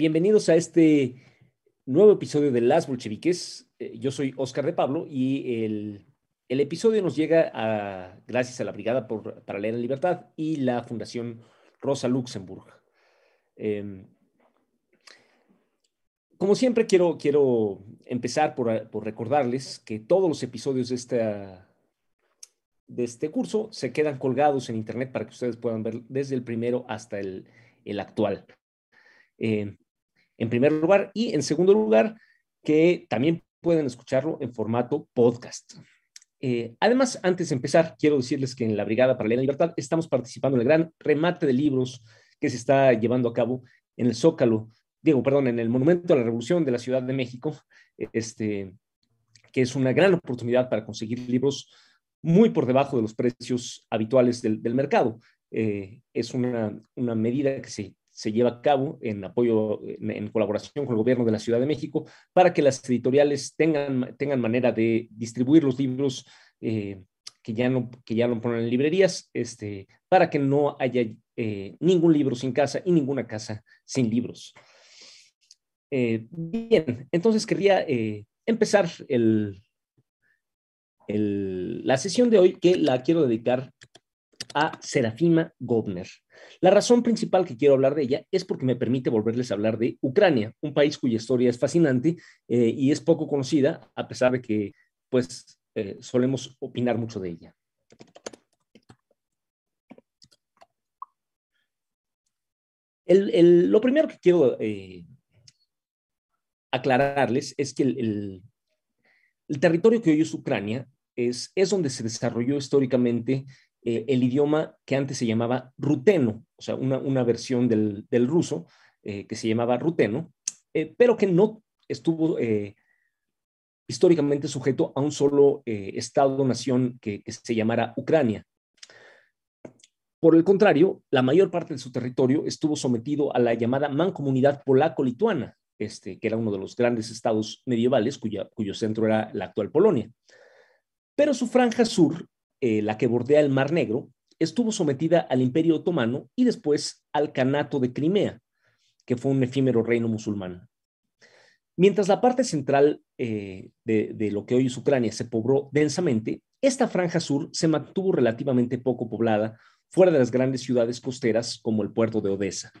bienvenidos a este nuevo episodio de Las Bolcheviques. Eh, yo soy Oscar de Pablo y el, episodio nos llega a, gracias a la Brigada por, para Libertad y la Fundación Rosa Luxemburg. Em, como siempre, quiero, quiero empezar por, por, recordarles que todos los episodios de, esta, de este curso se quedan colgados en Internet para que ustedes puedan ver desde el primero hasta el, el actual. Eh, en primer lugar, y en segundo lugar, que también pueden escucharlo en formato podcast. Eh, además, antes de empezar, quiero decirles que en la Brigada para la Libertad estamos participando en el gran remate de libros que se está llevando a cabo en el Zócalo, digo, perdón, en el Monumento a la Revolución de la Ciudad de México, este, que es una gran oportunidad para conseguir libros muy por debajo de los precios habituales del, mercado. Eh, es una, una medida que se se lleva a cabo en apoyo, en, colaboración con el gobierno de la Ciudad de México, para que las editoriales tengan, tengan manera de distribuir los libros eh, que, ya no, que ya no ponen en librerías, este, para que no haya eh, ningún libro sin casa y ninguna casa sin libros. Eh, bien, entonces querría empezar el, el, la sesión de hoy que la quiero dedicar a Serafima Gobner. La razón principal que quiero hablar de ella es porque me permite volverles a hablar de Ucrania, un país cuya historia es fascinante eh, y es poco conocida, a pesar de que pues eh, solemos opinar mucho de ella. lo primero que quiero eh, aclararles es que el, territorio que hoy es Ucrania es, es donde se desarrolló históricamente eh, el idioma que antes se llamaba ruteno, o sea, una, versión del, ruso eh, que se llamaba ruteno, eh, pero que no estuvo históricamente sujeto a un solo Estado-nación que, se llamara Ucrania. Por el contrario, la mayor parte de su territorio estuvo sometido a la llamada mancomunidad polaco-lituana, este, que era uno de los grandes estados medievales cuyo centro era la actual Polonia. Pero su franja sur eh, la que bordea el Mar Negro, estuvo sometida al Imperio Otomano y después al Canato de Crimea, que fue un efímero reino musulmán. Mientras la parte central eh, de, lo que hoy es Ucrania se pobló densamente, esta franja sur se mantuvo relativamente poco poblada fuera de las grandes ciudades costeras como el puerto de Odessa.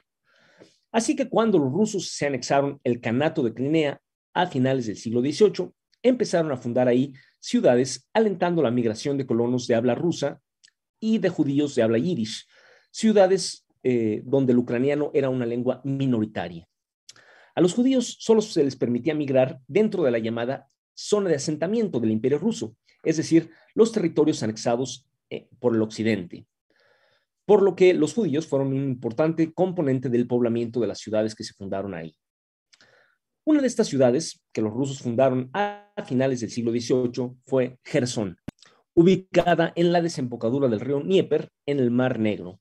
Así que cuando los rusos se anexaron el Canato de Crimea a finales del siglo XVIII, empezaron a fundar ahí ciudades alentando la migración de colonos de habla rusa y de judíos de habla yiddish, ciudades eh, donde el ucraniano era una lengua minoritaria. A los judíos solo se les permitía migrar dentro de la llamada zona de asentamiento del imperio ruso, es decir, los territorios anexados eh, por el occidente, por lo que los judíos fueron un importante componente del poblamiento de las ciudades que se fundaron ahí. Una de estas ciudades que los rusos fundaron a finales del siglo XVIII fue Gerson, ubicada en la desembocadura del río Dnieper en el Mar Negro.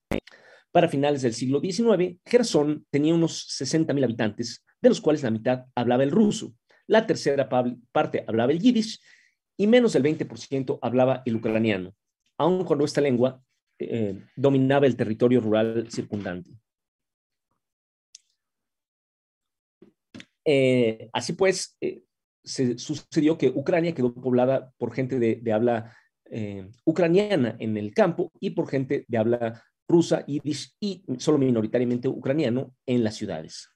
Para finales del siglo XIX, Gerson tenía unos 60.000 habitantes, de los cuales la mitad hablaba el ruso, la tercera parte hablaba el yiddish y menos del 20% hablaba el ucraniano, aun cuando esta lengua eh, dominaba el territorio rural circundante. Eh, así pues, eh, se sucedió que Ucrania quedó poblada por gente de, habla eh, ucraniana en el campo y por gente de habla rusa, y solo minoritariamente ucraniano en las ciudades.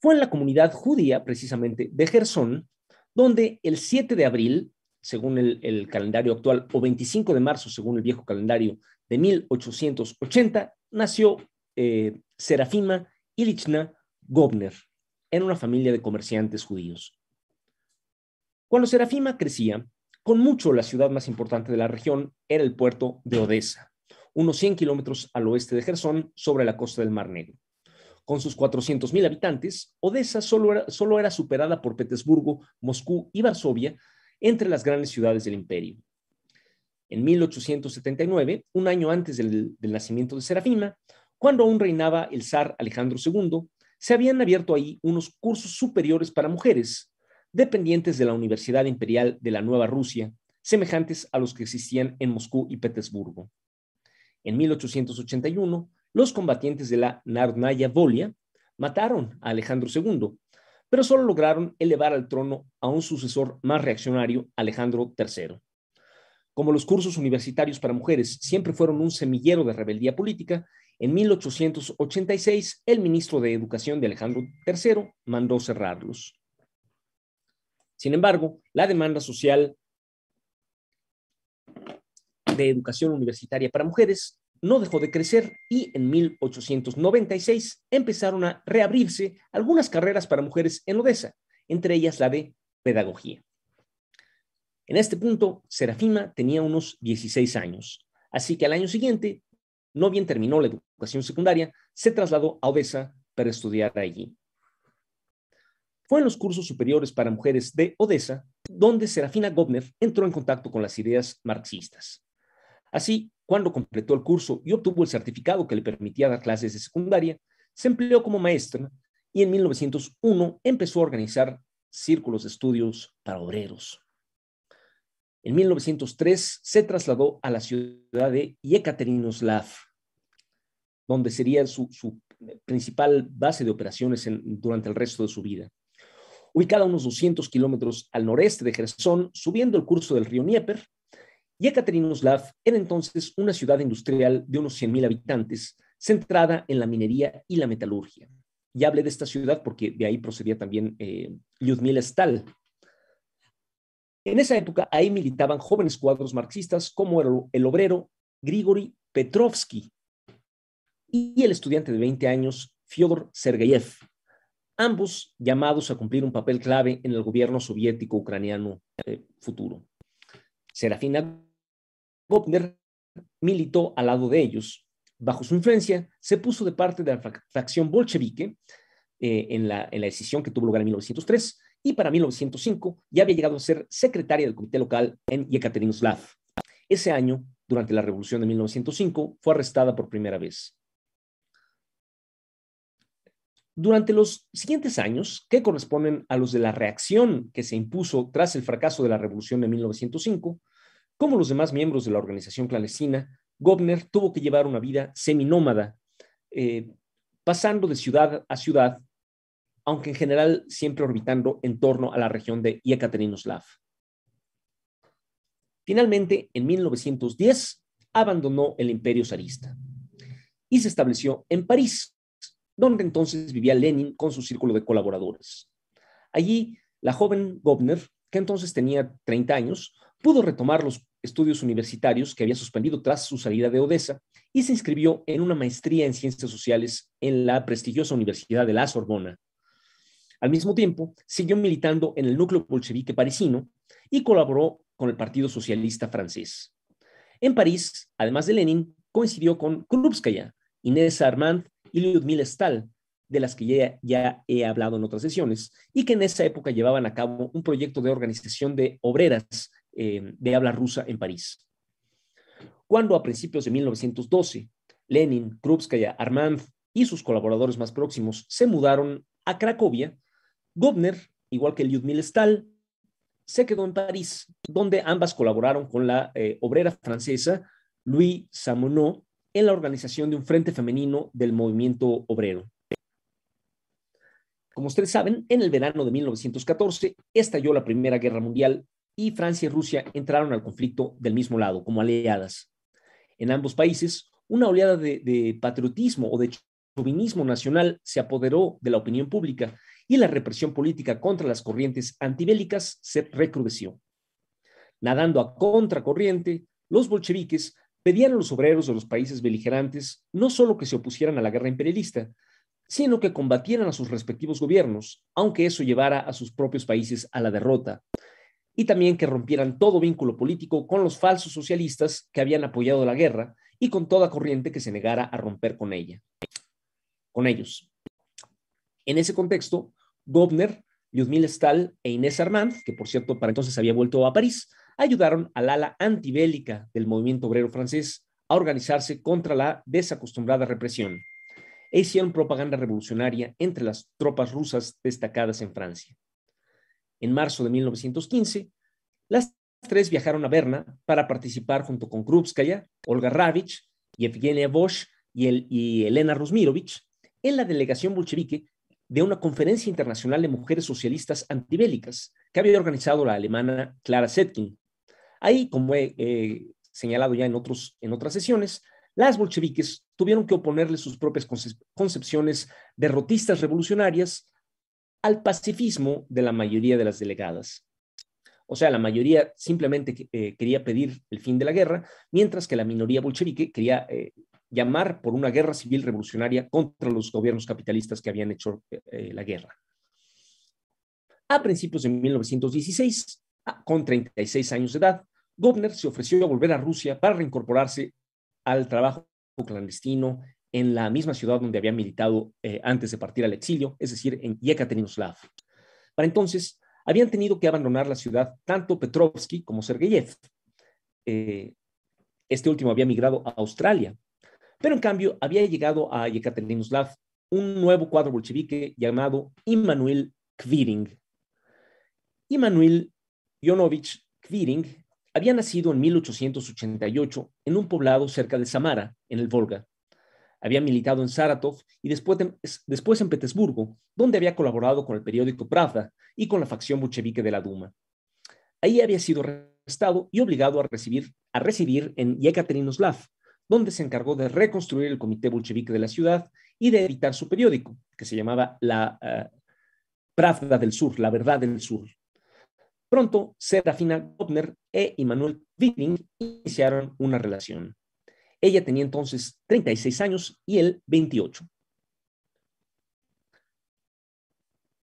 Fue en la comunidad judía, precisamente, de Gerson, donde el 7 de abril, según el, calendario actual, o 25 de marzo, según el viejo calendario de 1880, nació Serafima Ilichna Gobner, en una familia de comerciantes judíos. Cuando Serafima crecía, con mucho la ciudad más importante de la región era el puerto de Odessa, unos 100 kilómetros al oeste de Gerson, sobre la costa del Mar Negro. Con sus 400.000 habitantes, Odessa solo era, solo era superada por Petersburgo, Moscú y Varsovia entre las grandes ciudades del imperio. En 1879, un año antes del, del nacimiento de Serafima, cuando aún reinaba el zar Alejandro II, se habían abierto ahí unos cursos superiores para mujeres, dependientes de la Universidad Imperial de la Nueva Rusia, semejantes a los que existían en Moscú y Petersburgo. En 1881, los combatientes de la Narodnaya Volia mataron a Alejandro II, pero solo lograron elevar al trono a un sucesor más reaccionario, Alejandro III. Como los cursos universitarios para mujeres siempre fueron un semillero de rebeldía política, en 1886 el ministro de Educación de Alejandro III mandó cerrarlos. Sin embargo, la demanda social de educación universitaria para mujeres no dejó de crecer y en 1896 empezaron a reabrirse algunas carreras para mujeres en Odessa, entre ellas la de pedagogía. En este punto, Serafima tenía unos 16 años, así que al año siguiente, no bien terminó la educación secundaria, se trasladó a Odessa para estudiar allí. Fue en los cursos superiores para mujeres de Odessa donde Serafina Gobner entró en contacto con las ideas marxistas. Así, cuando completó el curso y obtuvo el certificado que le permitía dar clases de secundaria, se empleó como maestra y en 1901 empezó a organizar círculos de estudios para obreros. En 1903 se trasladó a la ciudad de Yekaterinoslav, donde sería su, principal base de operaciones durante el resto de su vida. Ubicada a unos 200 kilómetros al noreste de Gerson, subiendo el curso del río Dnieper, Yekaterinoslav era entonces una ciudad industrial de unos 100.000 habitantes, centrada en la minería y la metalurgia. Ya hablé de esta ciudad porque de ahí procedía también eh, Lyudmila Stal. En esa época ahí militaban jóvenes cuadros marxistas como el, el obrero Grigory Petrovsky y el estudiante de 20 años Fyodor Sergeyev, ambos llamados a cumplir un papel clave en el gobierno soviético ucraniano futuro. Serafina Gopner militó al lado de ellos. Bajo su influencia, se puso de parte de la fracción bolchevique eh, en, la, decisión que tuvo lugar en 1903 y para 1905 ya había llegado a ser secretaria del comité local en Yekaterinoslav. Ese año, durante la revolución de 1905, fue arrestada por primera vez. Durante los siguientes años, que corresponden a los de la reacción que se impuso tras el fracaso de la revolución de 1905, como los demás miembros de la organización clandestina, Gobner tuvo que llevar una vida seminómada, eh, pasando de ciudad a ciudad, aunque en general siempre orbitando en torno a la región de Yekaterinoslav. Finalmente, en 1910, abandonó el imperio zarista y se estableció en París, donde entonces vivía Lenin con su círculo de colaboradores. Allí, la joven Gobner, que entonces tenía 30 años, pudo retomar los estudios universitarios que había suspendido tras su salida de Odessa y se inscribió en una maestría en ciencias sociales en la prestigiosa Universidad de la Sorbona. Al mismo tiempo, siguió militando en el núcleo bolchevique parisino y colaboró con el Partido Socialista francés. En París, además de Lenin, coincidió con Krupskaya, Inés Armand y Lyudmila Stahl, de las que ya, he hablado en otras sesiones, y que en esa época llevaban a cabo un proyecto de organización de obreras eh, de habla rusa en París. Cuando a principios de 1912, Lenin, Krupskaya, Armand y sus colaboradores más próximos se mudaron a Cracovia, Gobner, igual que Lyudmila Stahl, se quedó en París, donde ambas colaboraron con la eh, obrera francesa Louis Samonot en la organización de un frente femenino del movimiento obrero. Como ustedes saben, en el verano de 1914 estalló la Primera Guerra Mundial y Francia y Rusia entraron al conflicto del mismo lado, como aliadas. En ambos países, una oleada de, patriotismo o de chauvinismo nacional se apoderó de la opinión pública y la represión política contra las corrientes antibélicas se recrudeció. Nadando a contracorriente, los bolcheviques pedían a los obreros de los países beligerantes no solo que se opusieran a la guerra imperialista, sino que combatieran a sus respectivos gobiernos, aunque eso llevara a sus propios países a la derrota, y también que rompieran todo vínculo político con los falsos socialistas que habían apoyado la guerra y con toda corriente que se negara a romper con ella, con ellos. En ese contexto, Gobner, Lyudmila Stahl e Inés Armand, que por cierto para entonces había vuelto a París, ayudaron al ala antibélica del movimiento obrero francés a organizarse contra la desacostumbrada represión e hicieron propaganda revolucionaria entre las tropas rusas destacadas en Francia. En marzo de 1915, las tres viajaron a Berna para participar junto con Krupskaya, Olga Ravich, Yevgenia Bosch y, y Elena Rusmirovich en la delegación bolchevique de una conferencia internacional de mujeres socialistas antibélicas que había organizado la alemana Clara Zetkin. Ahí, como he señalado ya en, otros, en otras sesiones, las bolcheviques tuvieron que oponerle sus propias concepciones derrotistas revolucionarias al pacifismo de la mayoría de las delegadas. O sea, la mayoría simplemente eh, quería pedir el fin de la guerra, mientras que la minoría bolchevique quería eh, llamar por una guerra civil revolucionaria contra los gobiernos capitalistas que habían hecho eh, la guerra. A principios de 1916, con 36 años de edad, Gobner se ofreció a volver a Rusia para reincorporarse al trabajo clandestino en la misma ciudad donde había militado eh, antes de partir al exilio, es decir, en Yekaterinoslav. Para entonces, habían tenido que abandonar la ciudad tanto Petrovsky como Sergeyev. Eh, este último había migrado a Australia, pero en cambio había llegado a Yekaterinoslav un nuevo cuadro bolchevique llamado Immanuel Kviring. Immanuel Yonovich Kviring había nacido en 1888 en un poblado cerca de Samara, en el Volga. Había militado en Saratov y después, en Petersburgo, donde había colaborado con el periódico Pravda y con la facción bolchevique de la Duma. Ahí había sido arrestado y obligado a recibir, a residir en Yekaterinoslav, donde se encargó de reconstruir el comité bolchevique de la ciudad y de editar su periódico, que se llamaba la uh, Pravda del Sur, la Verdad del Sur. Pronto, Serafina Gopner e Immanuel Witting iniciaron una relación. Ella tenía entonces 36 años y él 28.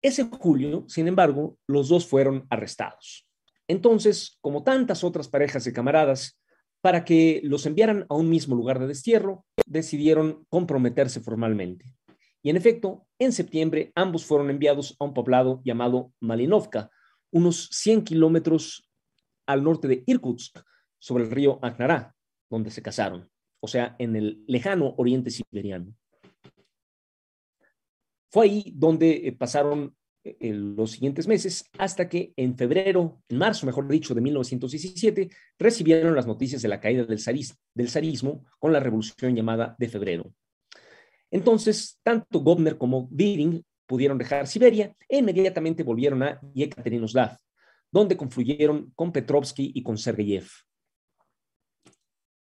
Ese julio, sin embargo, los dos fueron arrestados. Entonces, como tantas otras parejas de camaradas, para que los enviaran a un mismo lugar de destierro, decidieron comprometerse formalmente. Y en efecto, en septiembre ambos fueron enviados a un poblado llamado Malinovka, unos 100 kilómetros al norte de Irkutsk, sobre el río Akhnara, donde se casaron, o sea, en el lejano oriente siberiano. Fue ahí donde eh, pasaron eh, los siguientes meses hasta que en febrero, en marzo, mejor dicho, de 1917, recibieron las noticias de la caída del, del zarismo con la revolución llamada de febrero. Entonces, tanto Gobner como Biring pudieron dejar Siberia e inmediatamente volvieron a Yekaterinoslav, donde confluyeron con Petrovsky y con Sergeyev.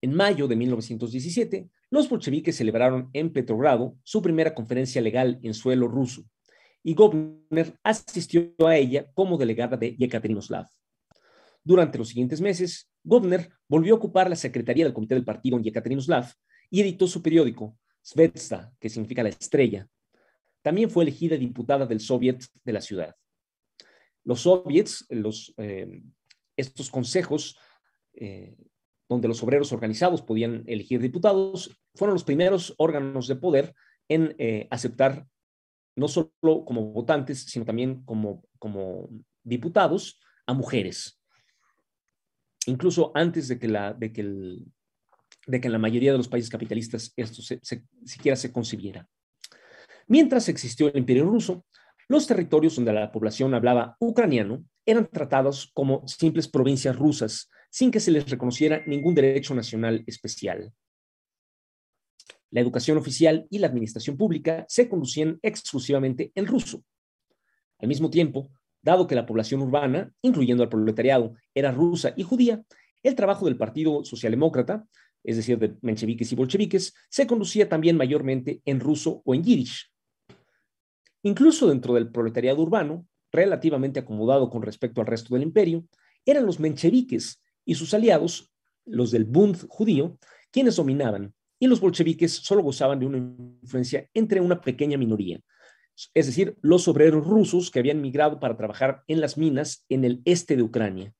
En mayo de 1917, los bolcheviques celebraron en Petrogrado su primera conferencia legal en suelo ruso, y Gobner asistió a ella como delegada de Yekaterinoslav. Durante los siguientes meses, Gobner volvió a ocupar la secretaría del comité del partido en Yekaterinoslav y editó su periódico, Svetsta, que significa la estrella, también fue elegida diputada del Soviet de la ciudad. Los soviets, los, eh, estos consejos eh, donde los obreros organizados podían elegir diputados, fueron los primeros órganos de poder en eh, aceptar no solo como votantes, sino también como, como diputados a mujeres. Incluso antes de que, la, de, que el, de que en la mayoría de los países capitalistas esto siquiera se concibiera. Mientras existió el imperio ruso, los territorios donde la población hablaba ucraniano eran tratados como simples provincias rusas, sin que se les reconociera ningún derecho nacional especial. La educación oficial y la administración pública se conducían exclusivamente en ruso. Al mismo tiempo, dado que la población urbana, incluyendo al proletariado, era rusa y judía, el trabajo del Partido Socialdemócrata, es decir, de mencheviques y bolcheviques, se conducía también mayormente en ruso o en yiddish. Incluso dentro del proletariado urbano, relativamente acomodado con respecto al resto del imperio, eran los mencheviques y sus aliados, los del Bund judío, quienes dominaban, y los bolcheviques solo gozaban de una influencia entre una pequeña minoría, es decir, los obreros rusos que habían migrado para trabajar en las minas en el este de Ucrania.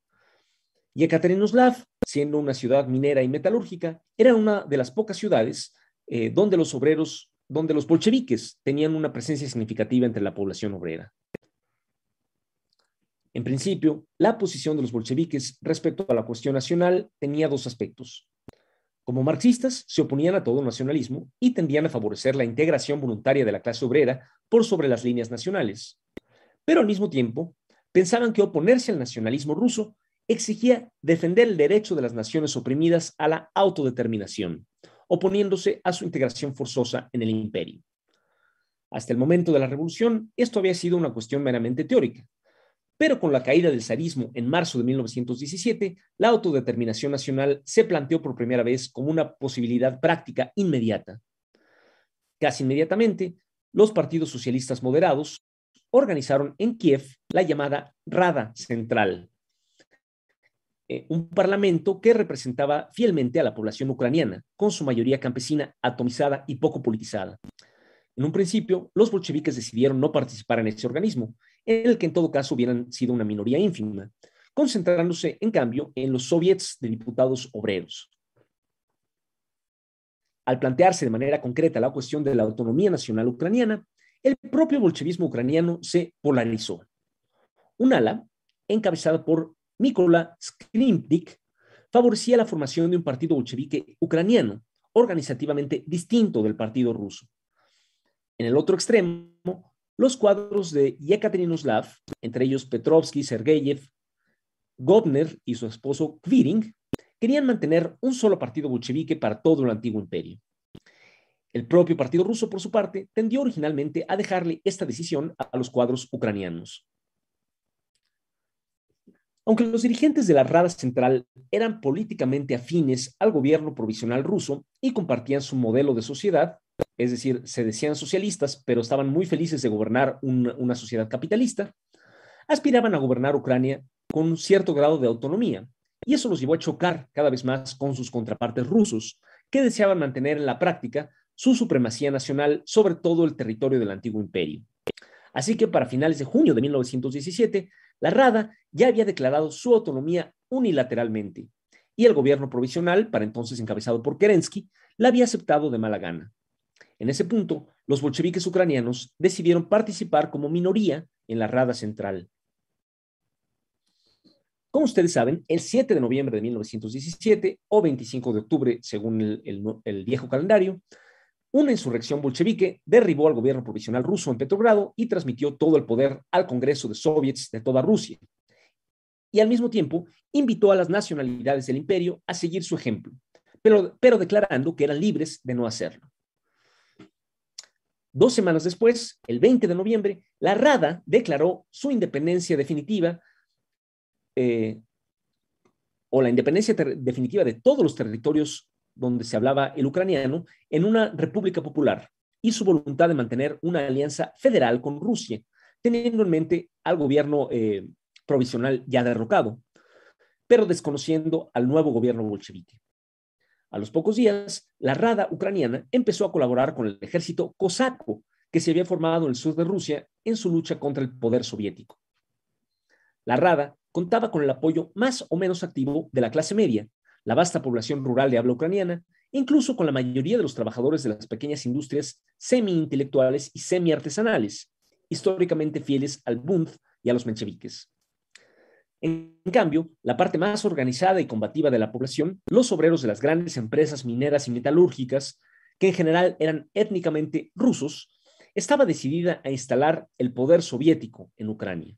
Y Ekaterinoslav, siendo una ciudad minera y metalúrgica, era una de las pocas ciudades eh, donde los obreros donde los bolcheviques tenían una presencia significativa entre la población obrera. En principio, la posición de los bolcheviques respecto a la cuestión nacional tenía dos aspectos. Como marxistas, se oponían a todo nacionalismo y tendían a favorecer la integración voluntaria de la clase obrera por sobre las líneas nacionales. Pero al mismo tiempo, pensaban que oponerse al nacionalismo ruso exigía defender el derecho de las naciones oprimidas a la autodeterminación, oponiéndose a su integración forzosa en el imperio. Hasta el momento de la revolución, esto había sido una cuestión meramente teórica. Pero con la caída del zarismo en marzo de 1917, la autodeterminación nacional se planteó por primera vez como una posibilidad práctica inmediata. Casi inmediatamente, los partidos socialistas moderados organizaron en Kiev la llamada Rada Central, eh, un parlamento que representaba fielmente a la población ucraniana, con su mayoría campesina, atomizada y poco politizada. En un principio, los bolcheviques decidieron no participar en ese organismo, en el que en todo caso hubieran sido una minoría ínfima, concentrándose en cambio en los soviets de diputados obreros. Al plantearse de manera concreta la cuestión de la autonomía nacional ucraniana, el propio bolchevismo ucraniano se polarizó. Un ala, encabezada por Mykola Skripnik, favorecía la formación de un partido bolchevique ucraniano, organizativamente distinto del partido ruso. En el otro extremo, los cuadros de Yekaterinoslav, entre ellos Petrovsky, Sergeyev, Gobner y su esposo Kviring, querían mantener un solo partido bolchevique para todo el antiguo imperio. El propio partido ruso, por su parte, tendió originalmente a dejarle esta decisión a los cuadros ucranianos. Aunque los dirigentes de la Rada Central eran políticamente afines al gobierno provisional ruso y compartían su modelo de sociedad, es decir, se decían socialistas, pero estaban muy felices de gobernar una sociedad capitalista, aspiraban a gobernar Ucrania con un cierto grado de autonomía, y eso los llevó a chocar cada vez más con sus contrapartes rusos, que deseaban mantener en la práctica su supremacía nacional sobre todo el territorio del antiguo imperio. Así que para finales de junio de 1917, la Rada ya había declarado su autonomía unilateralmente, y el gobierno provisional, para entonces encabezado por Kerensky, la había aceptado de mala gana. En ese punto, los bolcheviques ucranianos decidieron participar como minoría en la Rada Central. Como ustedes saben, el 7 de noviembre de 1917 o 25 de octubre, según el, viejo calendario, una insurrección bolchevique derribó al gobierno provisional ruso en Petrogrado y transmitió todo el poder al Congreso de Soviets de toda Rusia. Y al mismo tiempo invitó a las nacionalidades del imperio a seguir su ejemplo, pero, pero declarando que eran libres de no hacerlo. Dos semanas después, el 20 de noviembre, la Rada declaró su independencia definitiva eh, o la independencia definitiva de todos los territorios donde se hablaba el ucraniano en una república popular y su voluntad de mantener una alianza federal con Rusia, teniendo en mente al gobierno eh, provisional ya derrocado, pero desconociendo al nuevo gobierno bolchevique. A los pocos días, la Rada ucraniana empezó a colaborar con el ejército cosaco que se había formado en el sur de Rusia en su lucha contra el poder soviético. La Rada contaba con el apoyo más o menos activo de la clase media, la vasta población rural de habla ucraniana, incluso con la mayoría de los trabajadores de las pequeñas industrias semi-intelectuales y semi-artesanales, históricamente fieles al Bund y a los mencheviques. En cambio, la parte más organizada y combativa de la población, los obreros de las grandes empresas mineras y metalúrgicas, que en general eran étnicamente rusos, estaba decidida a instalar el poder soviético en Ucrania.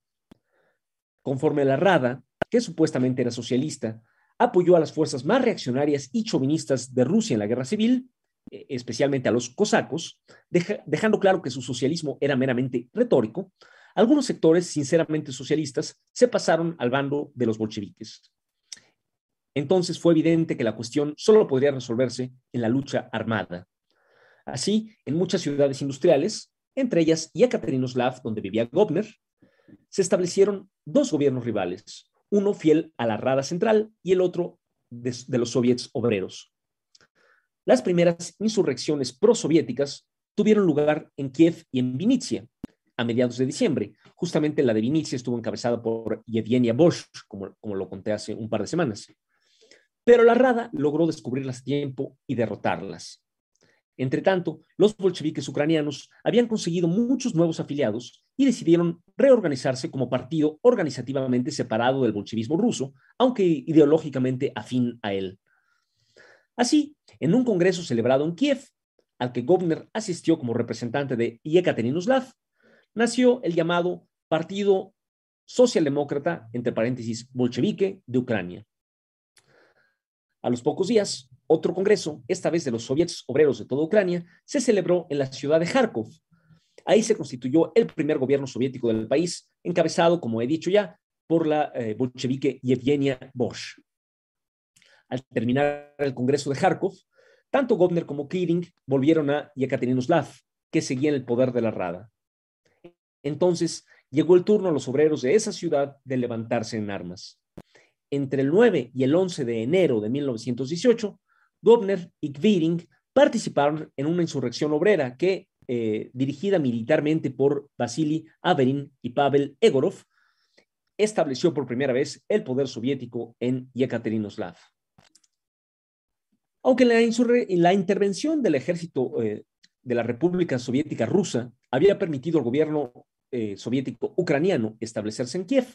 Conforme la Rada, que supuestamente era socialista, apoyó a las fuerzas más reaccionarias y chauvinistas de Rusia en la guerra civil, eh, especialmente a los cosacos, dejando claro que su socialismo era meramente retórico, algunos sectores, sinceramente socialistas, se pasaron al bando de los bolcheviques. Entonces fue evidente que la cuestión solo podría resolverse en la lucha armada. Así, en muchas ciudades industriales, entre ellas Yekaterinoslav, donde vivía Gobner, se establecieron dos gobiernos rivales, uno fiel a la Rada Central y el otro de, los soviets obreros. Las primeras insurrecciones prosoviéticas tuvieron lugar en Kiev y en Vinitsia, a mediados de diciembre. Justamente la de Vinicia estuvo encabezada por Yevgenia Bosch, como, como lo conté hace un par de semanas. Pero la Rada logró descubrirlas a tiempo y derrotarlas. Entre tanto, los bolcheviques ucranianos habían conseguido muchos nuevos afiliados y decidieron reorganizarse como partido organizativamente separado del bolchevismo ruso, aunque ideológicamente afín a él. Así, en un congreso celebrado en Kiev, al que Govner asistió como representante de Yekaterinoslav, nació el llamado Partido Socialdemócrata, entre paréntesis, bolchevique de Ucrania. A los pocos días, otro congreso, esta vez de los soviets obreros de toda Ucrania, se celebró en la ciudad de Kharkov, Ahí se constituyó el primer gobierno soviético del país, encabezado, como he dicho ya, por la eh, bolchevique Yevgenia Bosch. Al terminar el Congreso de Kharkov, tanto Govner como Kiring volvieron a Yekaterinoslav, que seguía en el poder de la Rada. Entonces llegó el turno a los obreros de esa ciudad de levantarse en armas. Entre el 9 y el 11 de enero de 1918, Govner y Kviring participaron en una insurrección obrera que eh, dirigida militarmente por Vasily Averin y Pavel Egorov, estableció por primera vez el poder soviético en Yekaterinoslav. Aunque la, la intervención del ejército eh, de la República Soviética Rusa había permitido al gobierno eh, soviético ucraniano establecerse en Kiev,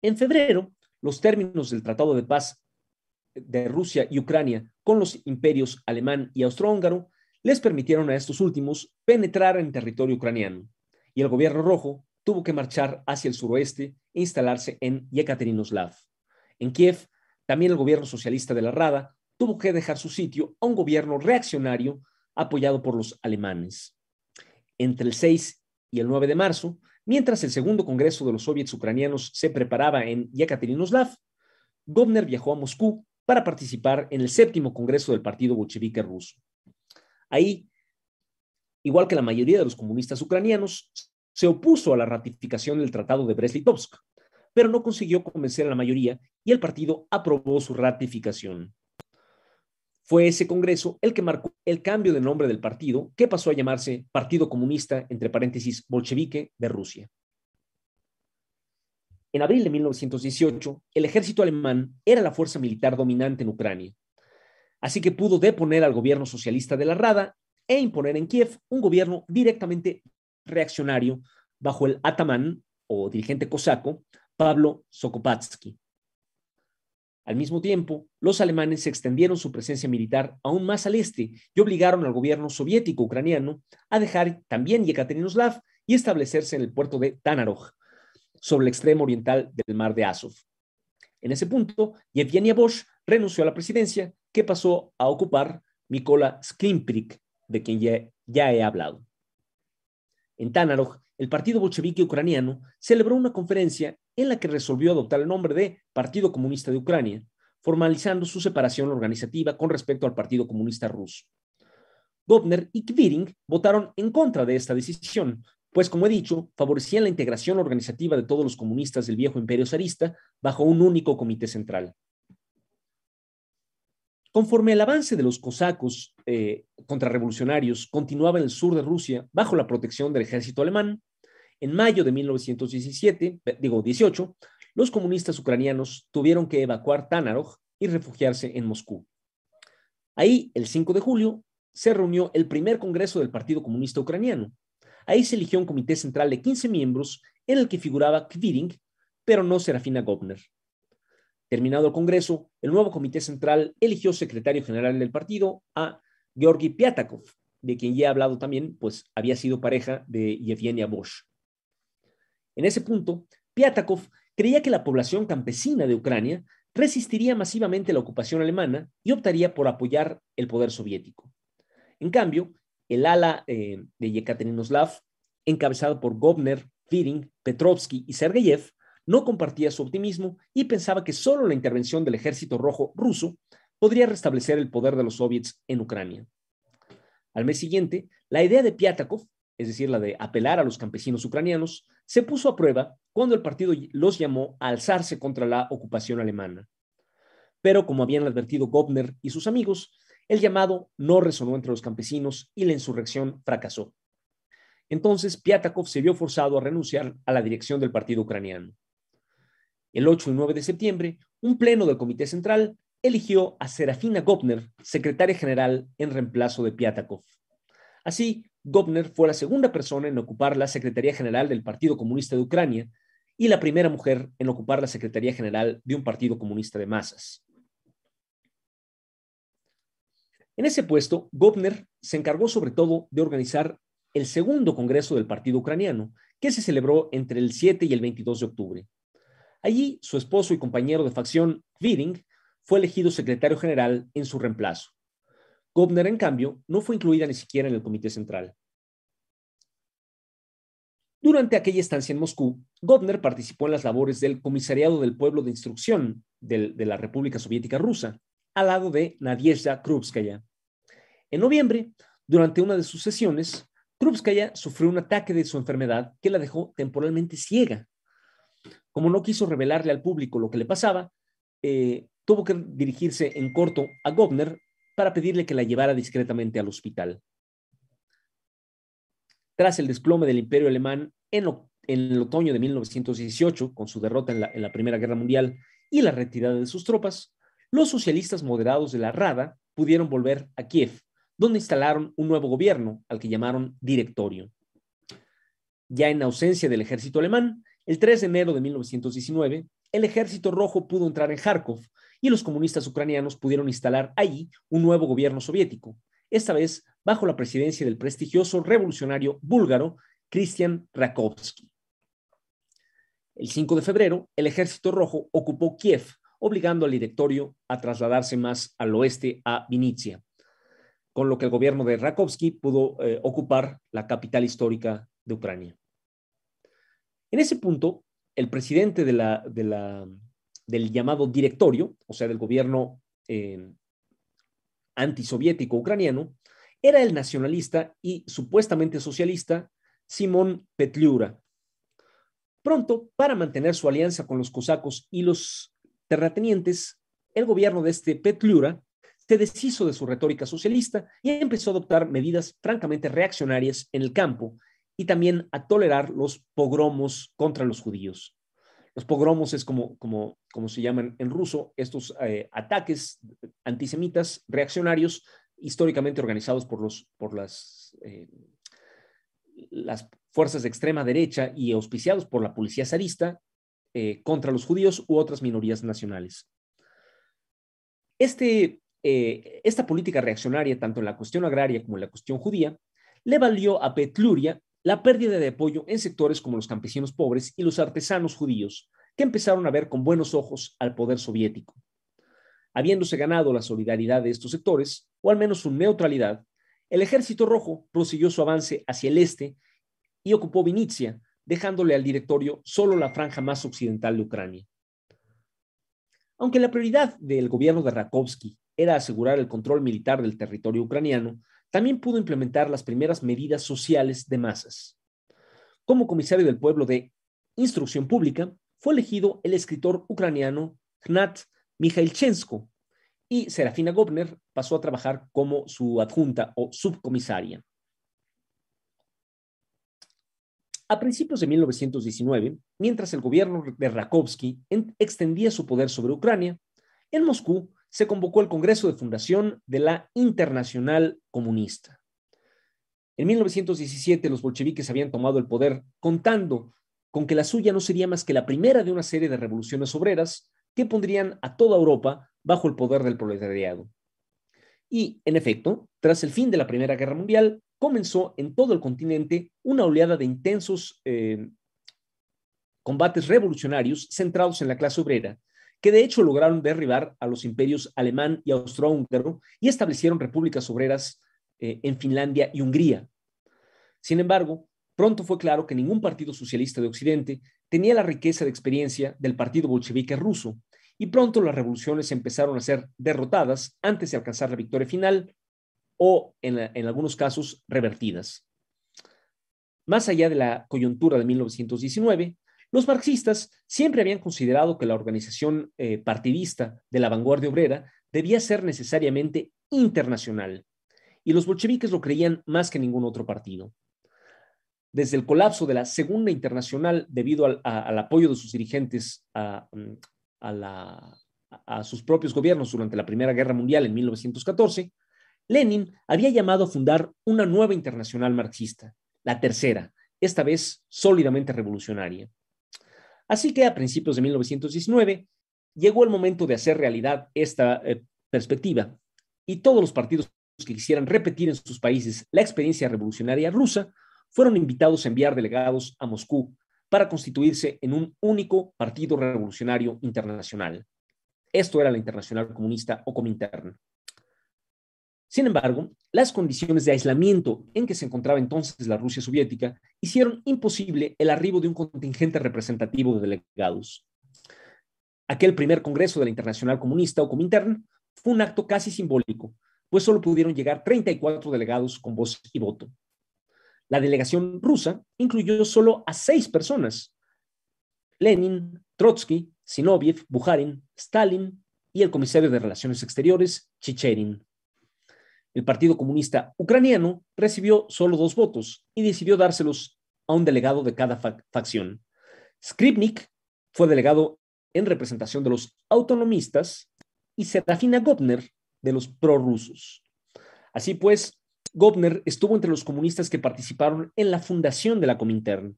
en febrero, los términos del Tratado de Paz de Rusia y Ucrania con los imperios alemán y austrohúngaro les permitieron a estos últimos penetrar en territorio ucraniano y el gobierno rojo tuvo que marchar hacia el suroeste e instalarse en Yekaterinoslav. En Kiev, también el gobierno socialista de la Rada tuvo que dejar su sitio a un gobierno reaccionario apoyado por los alemanes. Entre el 6 y el 9 de marzo, mientras el segundo congreso de los soviets ucranianos se preparaba en Yekaterinoslav, Govner viajó a Moscú para participar en el séptimo congreso del Partido Bolchevique ruso. Ahí, igual que la mayoría de los comunistas ucranianos, se opuso a la ratificación del Tratado de Brest-Litovsk, pero no consiguió convencer a la mayoría y el partido aprobó su ratificación. Fue ese congreso el que marcó el cambio de nombre del partido, que pasó a llamarse Partido Comunista, entre paréntesis, bolchevique de Rusia. En abril de 1918, el ejército alemán era la fuerza militar dominante en Ucrania Así que pudo deponer al gobierno socialista de la Rada e imponer en Kiev un gobierno directamente reaccionario bajo el atamán o dirigente cosaco Pablo Sokopatsky. Al mismo tiempo, los alemanes extendieron su presencia militar aún más al este y obligaron al gobierno soviético ucraniano a dejar también Yekaterinoslav y establecerse en el puerto de Tanarog, sobre el extremo oriental del mar de Azov. En ese punto, Yevgenia Bosch renunció a la presidencia, que pasó a ocupar Mikola Sklimprik, de quien ya, he hablado. En Tanarog, el Partido Bolchevique Ucraniano celebró una conferencia en la que resolvió adoptar el nombre de Partido Comunista de Ucrania, formalizando su separación organizativa con respecto al Partido Comunista Ruso. Gopner y Kviring votaron en contra de esta decisión, pues como he dicho, favorecían la integración organizativa de todos los comunistas del viejo imperio zarista bajo un único comité central. Conforme el avance de los cosacos eh, contrarrevolucionarios continuaba en el sur de Rusia bajo la protección del ejército alemán, en mayo de 1917, eh, digo 18, los comunistas ucranianos tuvieron que evacuar Tanarog y refugiarse en Moscú. Ahí, el 5 de julio, se reunió el primer congreso del Partido Comunista Ucraniano, Ahí se eligió un comité central de 15 miembros en el que figuraba Kviring, pero no Serafina Gopner. Terminado el Congreso, el nuevo comité central eligió secretario general del partido a Georgi Piatakov, de quien ya he hablado también, pues había sido pareja de Yevgenia Bosch. En ese punto, Piatakov creía que la población campesina de Ucrania resistiría masivamente la ocupación alemana y optaría por apoyar el poder soviético. En cambio, el ala eh, de Yekaterinoslav, encabezado por Govner, Firing, Petrovsky y Sergeyev, no compartía su optimismo y pensaba que solo la intervención del ejército rojo ruso podría restablecer el poder de los soviets en Ucrania. Al mes siguiente, la idea de Piatakov, es decir, la de apelar a los campesinos ucranianos, se puso a prueba cuando el partido los llamó a alzarse contra la ocupación alemana. Pero, como habían advertido Govner y sus amigos, el llamado no resonó entre los campesinos y la insurrección fracasó. Entonces Piatakov se vio forzado a renunciar a la dirección del partido ucraniano. El 8 y 9 de septiembre, un pleno del Comité Central eligió a Serafina Gopner, secretaria general en reemplazo de Piatakov. Así, Gopner fue la segunda persona en ocupar la Secretaría General del Partido Comunista de Ucrania y la primera mujer en ocupar la Secretaría General de un partido comunista de masas. En ese puesto, Gopner se encargó sobre todo de organizar el segundo Congreso del Partido Ucraniano, que se celebró entre el 7 y el 22 de octubre. Allí, su esposo y compañero de facción, Kviring, fue elegido secretario general en su reemplazo. Gopner, en cambio, no fue incluida ni siquiera en el Comité Central. Durante aquella estancia en Moscú, Govner participó en las labores del Comisariado del Pueblo de Instrucción de, la República Soviética Rusa, al lado de Nadiezhda Krupskaya. En noviembre, durante una de sus sesiones, Krupskaya sufrió un ataque de su enfermedad que la dejó temporalmente ciega. Como no quiso revelarle al público lo que le pasaba, eh, tuvo que dirigirse en corto a Govner para pedirle que la llevara discretamente al hospital. Tras el desplome del imperio alemán en, el otoño de 1918, con su derrota en la, en la Primera Guerra Mundial y la retirada de sus tropas, los socialistas moderados de la Rada pudieron volver a Kiev, donde instalaron un nuevo gobierno al que llamaron Directorio. Ya en ausencia del ejército alemán, el 3 de enero de 1919, el ejército rojo pudo entrar en Kharkov y los comunistas ucranianos pudieron instalar allí un nuevo gobierno soviético, esta vez bajo la presidencia del prestigioso revolucionario búlgaro Christian Rakovsky. El 5 de febrero, el ejército rojo ocupó Kiev, obligando al directorio a trasladarse más al oeste a Vinitsia, con lo que el gobierno de Rakovsky pudo eh, ocupar la capital histórica de Ucrania. En ese punto, el presidente de la, del llamado directorio, o sea, del gobierno eh, antisoviético ucraniano, era el nacionalista y supuestamente socialista Simón Petliura. Pronto, para mantener su alianza con los cosacos y los terratenientes, el gobierno de este Petliura se deshizo de su retórica socialista y empezó a adoptar medidas francamente reaccionarias en el campo y también a tolerar los pogromos contra los judíos. Los pogromos es como, como, como se llaman en ruso, estos eh, ataques antisemitas reaccionarios históricamente organizados por, los, por las, eh, las fuerzas de extrema derecha y auspiciados por la policía zarista eh, contra los judíos u otras minorías nacionales. Este, esta política reaccionaria, tanto en la cuestión agraria como en la cuestión judía, le valió a Petluria la pérdida de apoyo en sectores como los campesinos pobres y los artesanos judíos, que empezaron a ver con buenos ojos al poder soviético. Habiéndose ganado la solidaridad de estos sectores, o al menos su neutralidad, el ejército rojo prosiguió su avance hacia el este y ocupó Vinitsia, dejándole al directorio solo la franja más occidental de Ucrania. Aunque la prioridad del gobierno de Rakovsky era asegurar el control militar del territorio ucraniano, también pudo implementar las primeras medidas sociales de masas. Como comisario del pueblo de Instrucción Pública, fue elegido el escritor ucraniano Gnat Mikhailchenko y Serafina Gobner pasó a trabajar como su adjunta o subcomisaria. A principios de 1919, mientras el gobierno de Rakovsky extendía su poder sobre Ucrania, en Moscú se convocó el Congreso de Fundación de la Internacional Comunista. En 1917 los bolcheviques habían tomado el poder contando con que la suya no sería más que la primera de una serie de revoluciones obreras que pondrían a toda Europa bajo el poder del proletariado. Y, en efecto, tras el fin de la Primera Guerra Mundial, comenzó en todo el continente una oleada de intensos eh, combates revolucionarios centrados en la clase obrera, que de hecho lograron derribar a los imperios alemán y austrohúngaro y establecieron repúblicas obreras eh, en Finlandia y Hungría. Sin embargo, pronto fue claro que ningún partido socialista de Occidente tenía la riqueza de experiencia del partido bolchevique ruso, y pronto las revoluciones empezaron a ser derrotadas antes de alcanzar la victoria final o, en, en algunos casos, revertidas. Más allá de la coyuntura de 1919, los marxistas siempre habían considerado que la organización eh, partidista de la vanguardia obrera debía ser necesariamente internacional, y los bolcheviques lo creían más que ningún otro partido. Desde el colapso de la Segunda Internacional debido al, apoyo de sus dirigentes mm, a, a sus propios gobiernos durante la Primera Guerra Mundial en 1914, Lenin había llamado a fundar una nueva internacional marxista, la tercera, esta vez sólidamente revolucionaria. Así que a principios de 1919 llegó el momento de hacer realidad esta eh, perspectiva y todos los partidos que quisieran repetir en sus países la experiencia revolucionaria rusa fueron invitados a enviar delegados a Moscú para constituirse en un único partido revolucionario internacional. Esto era la Internacional Comunista o Comintern. Sin embargo, las condiciones de aislamiento en que se encontraba entonces la Rusia soviética hicieron imposible el arribo de un contingente representativo de delegados. Aquel primer Congreso de la Internacional Comunista o Comintern fue un acto casi simbólico, pues solo pudieron llegar 34 delegados con voz y voto. La delegación rusa incluyó solo a seis personas. Lenin, Trotsky, Zinoviev, Bukharin, Stalin y el comisario de Relaciones Exteriores, Chicherin. El Partido Comunista Ucraniano recibió solo dos votos y decidió dárselos a un delegado de cada facción. Skripnik fue delegado en representación de los autonomistas y Serafina Gopner de los prorrusos. Así pues, Gopner estuvo entre los comunistas que participaron en la fundación de la Comintern.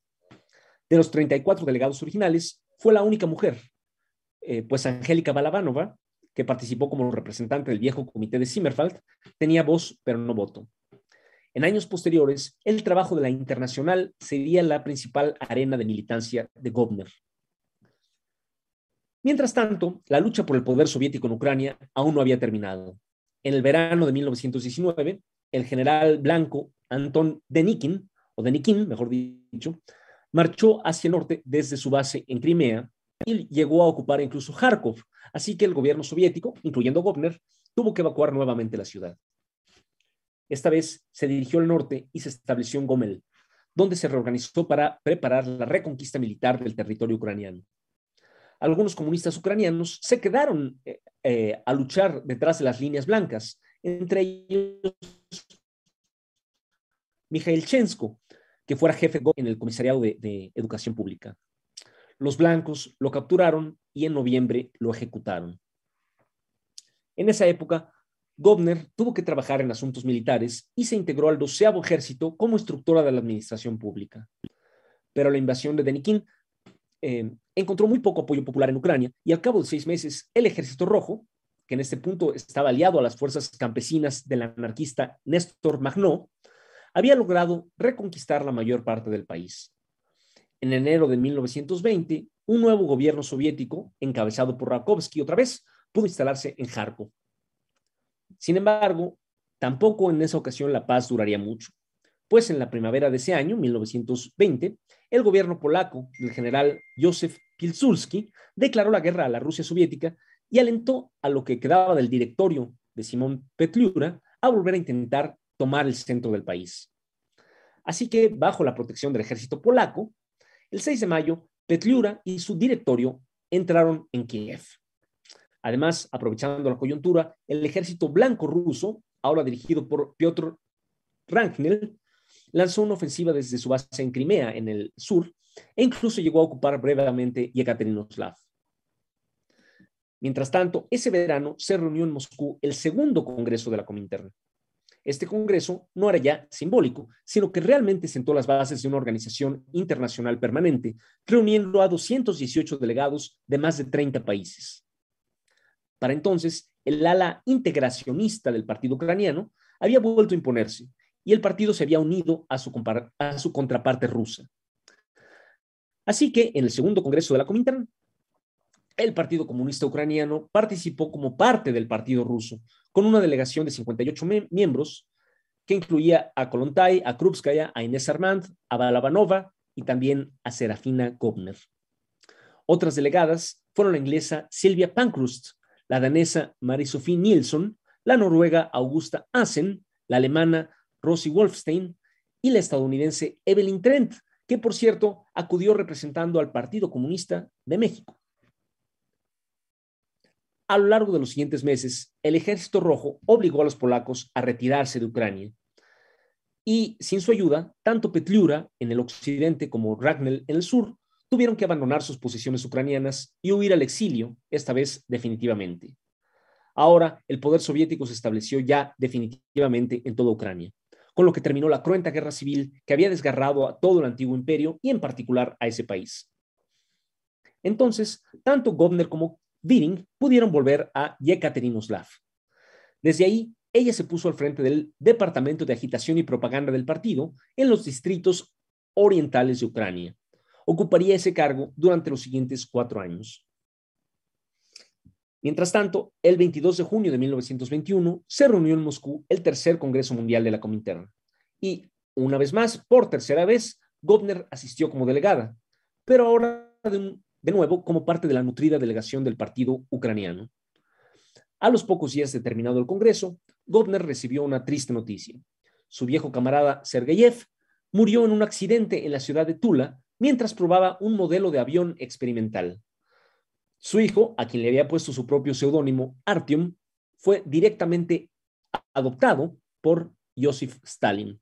De los 34 delegados originales, fue la única mujer, eh, pues Angélica Balabanova que participó como representante del viejo comité de Zimmerfeld, tenía voz pero no voto. En años posteriores, el trabajo de la Internacional sería la principal arena de militancia de Gobner. Mientras tanto, la lucha por el poder soviético en Ucrania aún no había terminado. En el verano de 1919, el general blanco Anton Denikin, o Denikin, mejor dicho, marchó hacia el norte desde su base en Crimea y llegó a ocupar incluso Kharkov, así que el gobierno soviético, incluyendo Gopner, tuvo que evacuar nuevamente la ciudad. Esta vez se dirigió al norte y se estableció en Gomel, donde se reorganizó para preparar la reconquista militar del territorio ucraniano. Algunos comunistas ucranianos se quedaron eh, eh, a luchar detrás de las líneas blancas, entre ellos Mikhail Chensko, que fuera jefe en el Comisariado de Educación Pública. Los blancos lo capturaron y en noviembre lo ejecutaron. En esa época, Gobner tuvo que trabajar en asuntos militares y se integró al doceavo ejército como instructora de la administración pública. Pero la invasión de Denikin eh, encontró muy poco apoyo popular en Ucrania y al cabo de seis meses el ejército rojo, que en este punto estaba aliado a las fuerzas campesinas del anarquista Néstor Magnó, había logrado reconquistar la mayor parte del país. En enero de 1920, un nuevo gobierno soviético, encabezado por Rakovsky otra vez, pudo instalarse en Kharkov. Sin embargo, tampoco en esa ocasión la paz duraría mucho, pues en la primavera de ese año, 1920, el gobierno polaco del general Józef Pilsudski declaró la guerra a la Rusia soviética y alentó a lo que quedaba del directorio de Simón Petliura a volver a intentar tomar el centro del país. Así que, bajo la protección del ejército polaco, el 6 de mayo, Petliura y su directorio entraron en Kiev. Además, aprovechando la coyuntura, el ejército blanco ruso, ahora dirigido por Piotr Ranknel, lanzó una ofensiva desde su base en Crimea, en el sur, e incluso llegó a ocupar brevemente Yekaterinoslav. Mientras tanto, ese verano se reunió en Moscú el segundo Congreso de la Comintern. Este Congreso no era ya simbólico, sino que realmente sentó las bases de una organización internacional permanente, reuniendo a 218 delegados de más de 30 países. Para entonces, el ala integracionista del partido ucraniano había vuelto a imponerse y el partido se había unido a su, contraparte rusa. Así que en el segundo Congreso de la Comintern, el Partido Comunista Ucraniano participó como parte del Partido Ruso, con una delegación de 58 miembros que incluía a Kolontai, a Krupskaya, a Inés Armand, a Balabanova y también a Serafina Gobner. Otras delegadas fueron la inglesa Silvia Pankrust, la danesa Marie-Sophie Nielsen, la noruega Augusta Asen, la alemana Rosie Wolfstein y la estadounidense Evelyn Trent, que por cierto acudió representando al Partido Comunista de México. A lo largo de los siguientes meses, el ejército rojo obligó a los polacos a retirarse de Ucrania. Y sin su ayuda, tanto Petliura en el occidente como Ragnel en el sur tuvieron que abandonar sus posiciones ucranianas y huir al exilio, esta vez definitivamente. Ahora, el poder soviético se estableció ya definitivamente en toda Ucrania, con lo que terminó la cruenta guerra civil que había desgarrado a todo el antiguo imperio y en particular a ese país. Entonces, tanto Gobner como Wiering pudieron volver a Yekaterinoslav. Desde ahí, ella se puso al frente del Departamento de Agitación y Propaganda del partido en los distritos orientales de Ucrania. Ocuparía ese cargo durante los siguientes cuatro años. Mientras tanto, el 22 de junio de 1921 se reunió en Moscú el tercer Congreso Mundial de la Comintern. Y, una vez más, por tercera vez, Gobner asistió como delegada, pero ahora de, de nuevo como parte de la nutrida delegación del partido ucraniano. A los pocos días de terminado el Congreso, Gobner recibió una triste noticia. Su viejo camarada Sergeyev murió en un accidente en la ciudad de Tula mientras probaba un modelo de avión experimental. Su hijo, a quien le había puesto su propio seudónimo Artyom, fue directamente adoptado por Joseph Stalin.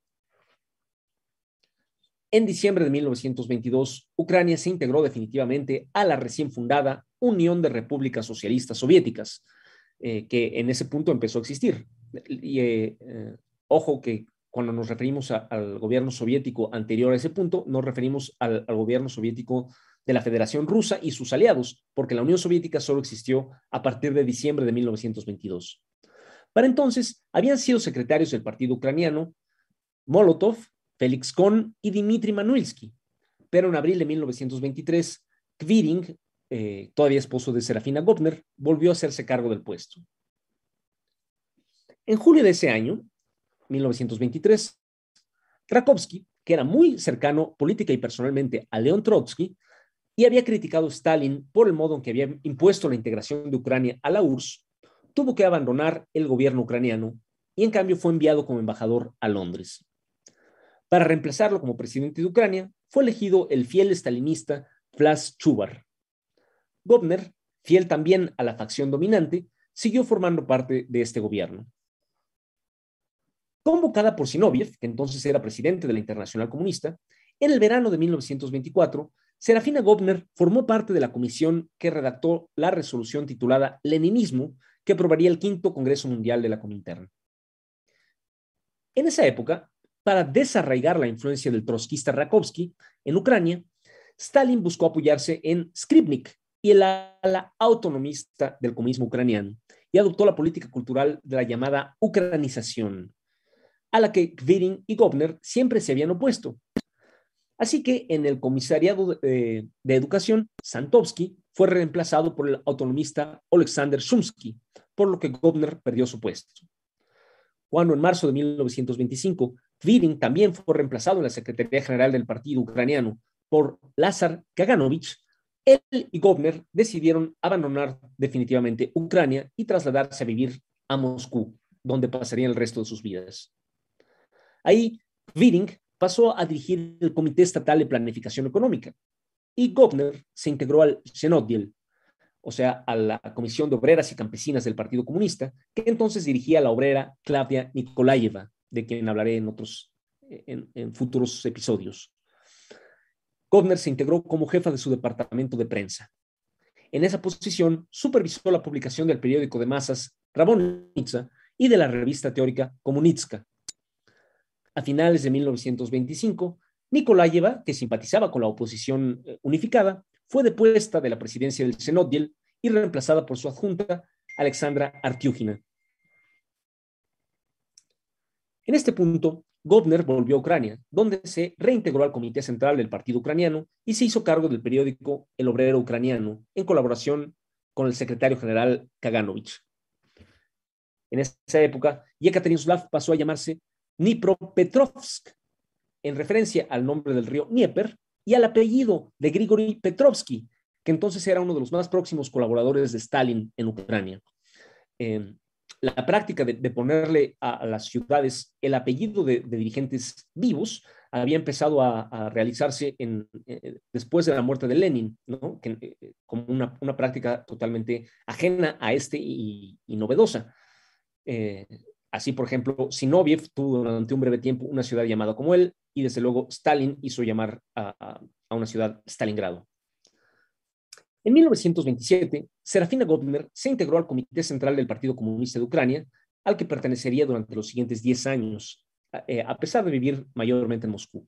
En diciembre de 1922, Ucrania se integró definitivamente a la recién fundada Unión de Repúblicas Socialistas Soviéticas, eh, que en ese punto empezó a existir. Y eh, eh, ojo que cuando nos referimos al gobierno soviético anterior a ese punto, nos referimos al, al, gobierno soviético de la Federación Rusa y sus aliados, porque la Unión Soviética solo existió a partir de diciembre de 1922. Para entonces, habían sido secretarios del partido ucraniano Molotov, Félix Kohn y Dmitry Manuilsky, pero en abril de 1923, Kviring, eh, todavía esposo de Serafina Gopner, volvió a hacerse cargo del puesto. En julio de ese año, 1923, Krakovsky, que era muy cercano política y personalmente a León Trotsky, y había criticado a Stalin por el modo en que había impuesto la integración de Ucrania a la URSS, tuvo que abandonar el gobierno ucraniano y en cambio fue enviado como embajador a Londres. Para reemplazarlo como presidente de Ucrania, fue elegido el fiel stalinista Vlas Chubar. Gobner, fiel también a la facción dominante, siguió formando parte de este gobierno. Convocada por Zinoviev, que entonces era presidente de la Internacional Comunista, en el verano de 1924, Serafina Gobner formó parte de la comisión que redactó la resolución titulada Leninismo, que aprobaría el quinto Congreso Mundial de la Comintern. En esa época, para desarraigar la influencia del trotskista Rakovsky en Ucrania, Stalin buscó apoyarse en Skripnik y el ala autonomista del comunismo ucraniano y adoptó la política cultural de la llamada ucranización, a la que Kvirin y Gobner siempre se habían opuesto. Así que en el comisariado de, de Educación, Santovsky fue reemplazado por el autonomista Alexander Shumsky, por lo que Gobner perdió su puesto. Cuando en marzo de 1925, Kvirin también fue reemplazado en la Secretaría General del Partido Ucraniano por Lazar Kaganovich, él y Gobner decidieron abandonar definitivamente Ucrania y trasladarse a vivir a Moscú, donde pasarían el resto de sus vidas. Ahí, Kvirin pasó a dirigir el Comité Estatal de Planificación Económica y Gopner se integró al Senodiel, o sea, a la Comisión de Obreras y Campesinas del Partido Comunista, que entonces dirigía la obrera Claudia Nikolayeva, de quien hablaré en otros, en, futuros episodios. Gopner se integró como jefa de su departamento de prensa. En esa posición, supervisó la publicación del periódico de masas Rabonitsa y de la revista teórica Komunitska, a finales de 1925, Nikolayeva, que simpatizaba con la oposición eh, unificada, fue depuesta de la presidencia del Senodiel y reemplazada por su adjunta, Alexandra Artiúgina. En este punto, Gobner volvió a Ucrania, donde se reintegró al Comité Central del Partido Ucraniano y se hizo cargo del periódico El Obrero Ucraniano, en colaboración con el secretario general Kaganovich. En esa época, Yekaterinoslav pasó a llamarse Dnipropetrovsk, en referencia al nombre del río Dnieper y al apellido de Grigory Petrovsky, que entonces era uno de los más próximos colaboradores de Stalin en Ucrania. Eh, la práctica de, ponerle a, las ciudades el apellido de, dirigentes vivos había empezado a, realizarse en, eh, después de la muerte de Lenin, eh, como una, práctica totalmente ajena a este y, y novedosa. Eh, Así, por ejemplo, Sinoviev tuvo durante un breve tiempo una ciudad llamada como él, y desde luego Stalin hizo llamar a, a una ciudad Stalingrado. En 1927, Serafina Gobner se integró al Comité Central del Partido Comunista de Ucrania, al que pertenecería durante los siguientes 10 años, eh, a pesar de vivir mayormente en Moscú.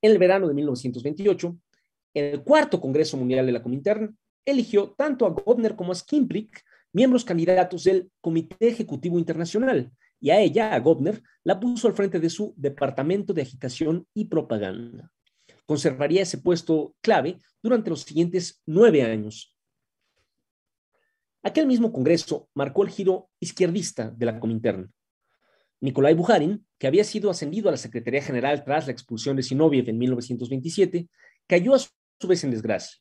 En el verano de 1928, el cuarto Congreso Mundial de la Comintern eligió tanto a Gobner como a Skimprik miembros candidatos del Comité Ejecutivo Internacional, y a ella, a la puso al frente de su Departamento de Agitación y Propaganda. Conservaría ese puesto clave durante los siguientes nueve años. Aquel mismo Congreso marcó el giro izquierdista de la Comintern. Nikolai Bukharin, que había sido ascendido a la Secretaría General tras la expulsión de Zinoviev en 1927, cayó a su vez en desgracia.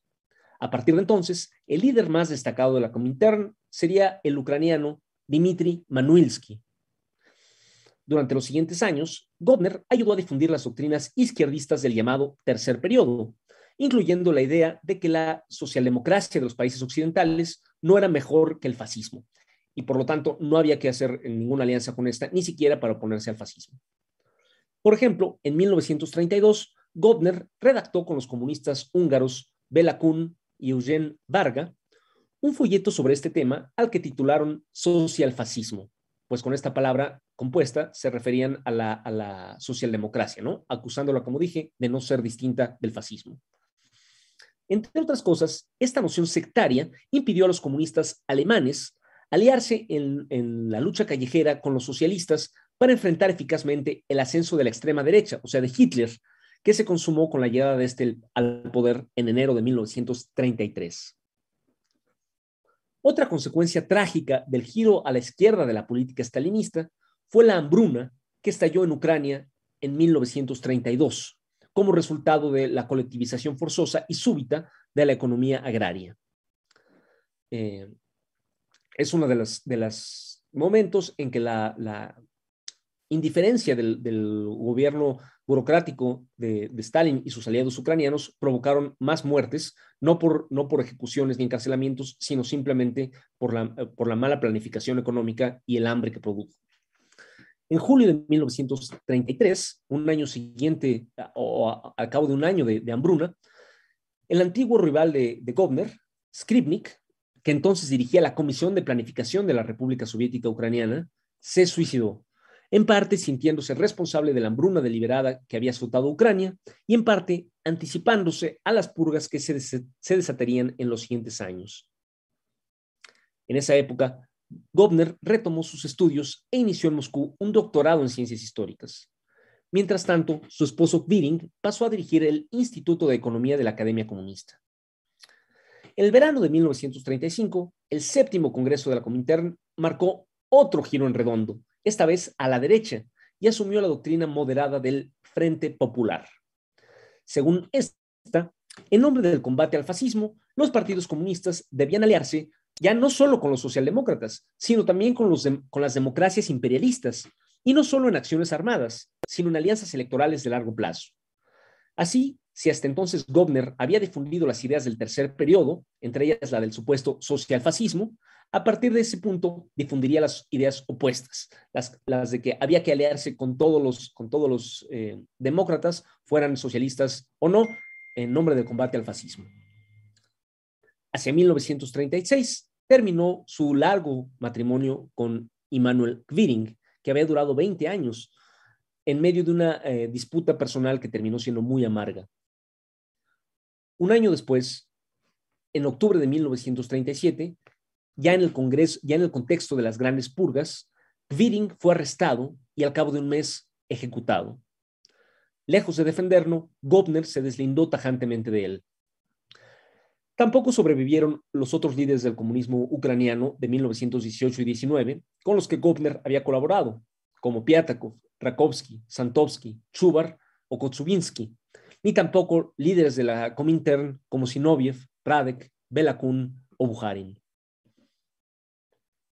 A partir de entonces, el líder más destacado de la Comintern sería el ucraniano Dmitry Manuilsky. Durante los siguientes años, Gobner ayudó a difundir las doctrinas izquierdistas del llamado tercer periodo, incluyendo la idea de que la socialdemocracia de los países occidentales no era mejor que el fascismo, y por lo tanto no había que hacer ninguna alianza con esta, ni siquiera para oponerse al fascismo. Por ejemplo, en 1932, Gobner redactó con los comunistas húngaros Bela Kun y Eugen Varga un folleto sobre este tema al que titularon Socialfascismo, pues con esta palabra compuesta se referían a la, a la socialdemocracia, ¿no? Acusándola, como dije, de no ser distinta del fascismo. Entre otras cosas, esta noción sectaria impidió a los comunistas alemanes aliarse en, en, la lucha callejera con los socialistas para enfrentar eficazmente el ascenso de la extrema derecha, o sea, de Hitler, que se consumó con la llegada de este al poder en enero de 1933. Otra consecuencia trágica del giro a la izquierda de la política stalinista fue la hambruna que estalló en Ucrania en 1932 como resultado de la colectivización forzosa y súbita de la economía agraria. Eh, es uno de los de los momentos en que la, la indiferencia del, gobierno burocrático de, de, Stalin y sus aliados ucranianos provocaron más muertes, no por, no por ejecuciones ni encarcelamientos, sino simplemente por la mala planificación económica y el hambre que produjo. En julio de 1933, un año siguiente o al cabo de un año de, hambruna, el antiguo rival de, de Govner, Skripnik, que entonces dirigía la Comisión de Planificación de la República Soviética Ucraniana, se suicidó, en parte sintiéndose responsable de la hambruna deliberada que había azotado Ucrania y en parte anticipándose a las purgas que se, se desatarían en los siguientes años. En esa época, Gobner retomó sus estudios e inició en Moscú un doctorado en ciencias históricas. Mientras tanto, su esposo Biring pasó a dirigir el Instituto de Economía de la Academia Comunista. El verano de 1935, el séptimo Congreso de la Comintern marcó otro giro en redondo, esta vez a la derecha, y asumió la doctrina moderada del Frente Popular. Según esta, en nombre del combate al fascismo, los partidos comunistas debían aliarse ya no solo con los socialdemócratas, sino también con, los con las democracias imperialistas, y no solo en acciones armadas, sino en alianzas electorales de largo plazo. Así, si hasta entonces Gobner había difundido las ideas del tercer periodo, entre ellas la del supuesto socialfascismo, a partir de ese punto difundiría las ideas opuestas, las, las de que había que aliarse con todos los, con todos los eh, demócratas, fueran socialistas o no, en nombre del combate al fascismo. Hacia 1936, terminó su largo matrimonio con Immanuel Kviring, que había durado 20 años, en medio de una eh, disputa personal que terminó siendo muy amarga. Un año después, en octubre de 1937, ya en el Congreso, ya en el contexto de las grandes purgas, Kviring fue arrestado y al cabo de un mes ejecutado. Lejos de defenderlo, Gobner se deslindó tajantemente de él. Tampoco sobrevivieron los otros líderes del comunismo ucraniano de 1918 y 19, con los que Gopner había colaborado, como Piatakov, Rakovsky, Santovsky, Chubar o Kotsubinsky, ni tampoco líderes de la Comintern como Sinoviev, Radek, Belakun o Bukharin.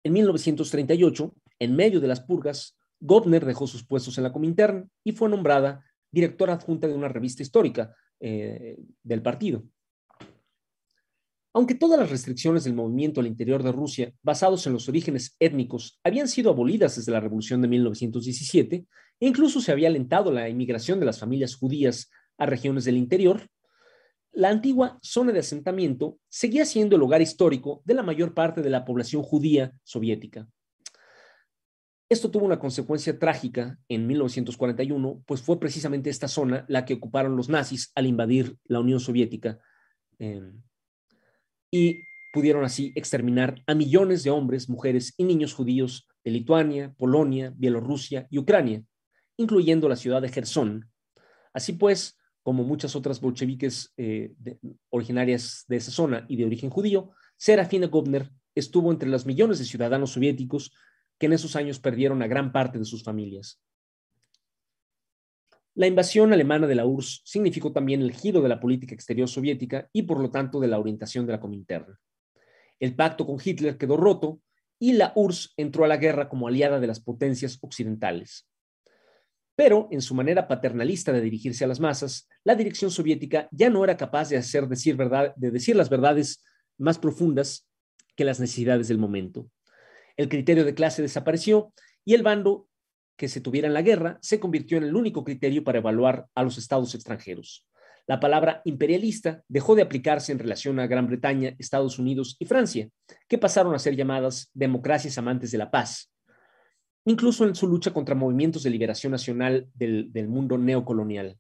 En 1938, en medio de las purgas, Gopner dejó sus puestos en la Comintern y fue nombrada directora adjunta de una revista histórica eh, del partido. Aunque todas las restricciones del movimiento al interior de Rusia, basados en los orígenes étnicos, habían sido abolidas desde la Revolución de 1917, e incluso se había alentado la inmigración de las familias judías a regiones del interior, la antigua zona de asentamiento seguía siendo el hogar histórico de la mayor parte de la población judía soviética. Esto tuvo una consecuencia trágica en 1941, pues fue precisamente esta zona la que ocuparon los nazis al invadir la Unión Soviética. Eh, y pudieron así exterminar a millones de hombres, mujeres y niños judíos de Lituania, Polonia, Bielorrusia y Ucrania, incluyendo la ciudad de Gerson. Así pues, como muchas otras bolcheviques eh, originarias de esa zona y de origen judío, Serafina Gobner estuvo entre los millones de ciudadanos soviéticos que en esos años perdieron a gran parte de sus familias. La invasión alemana de la URSS significó también el giro de la política exterior soviética y por lo tanto de la orientación de la Comintern. El pacto con Hitler quedó roto y la URSS entró a la guerra como aliada de las potencias occidentales. Pero en su manera paternalista de dirigirse a las masas, la dirección soviética ya no era capaz de hacer decir verdad, de decir las verdades más profundas que las necesidades del momento. El criterio de clase desapareció y el bando que se tuviera en la guerra se convirtió en el único criterio para evaluar a los estados extranjeros. La palabra imperialista dejó de aplicarse en relación a Gran Bretaña, Estados Unidos y Francia, que pasaron a ser llamadas democracias amantes de la paz, incluso en su lucha contra movimientos de liberación nacional del, mundo neocolonial.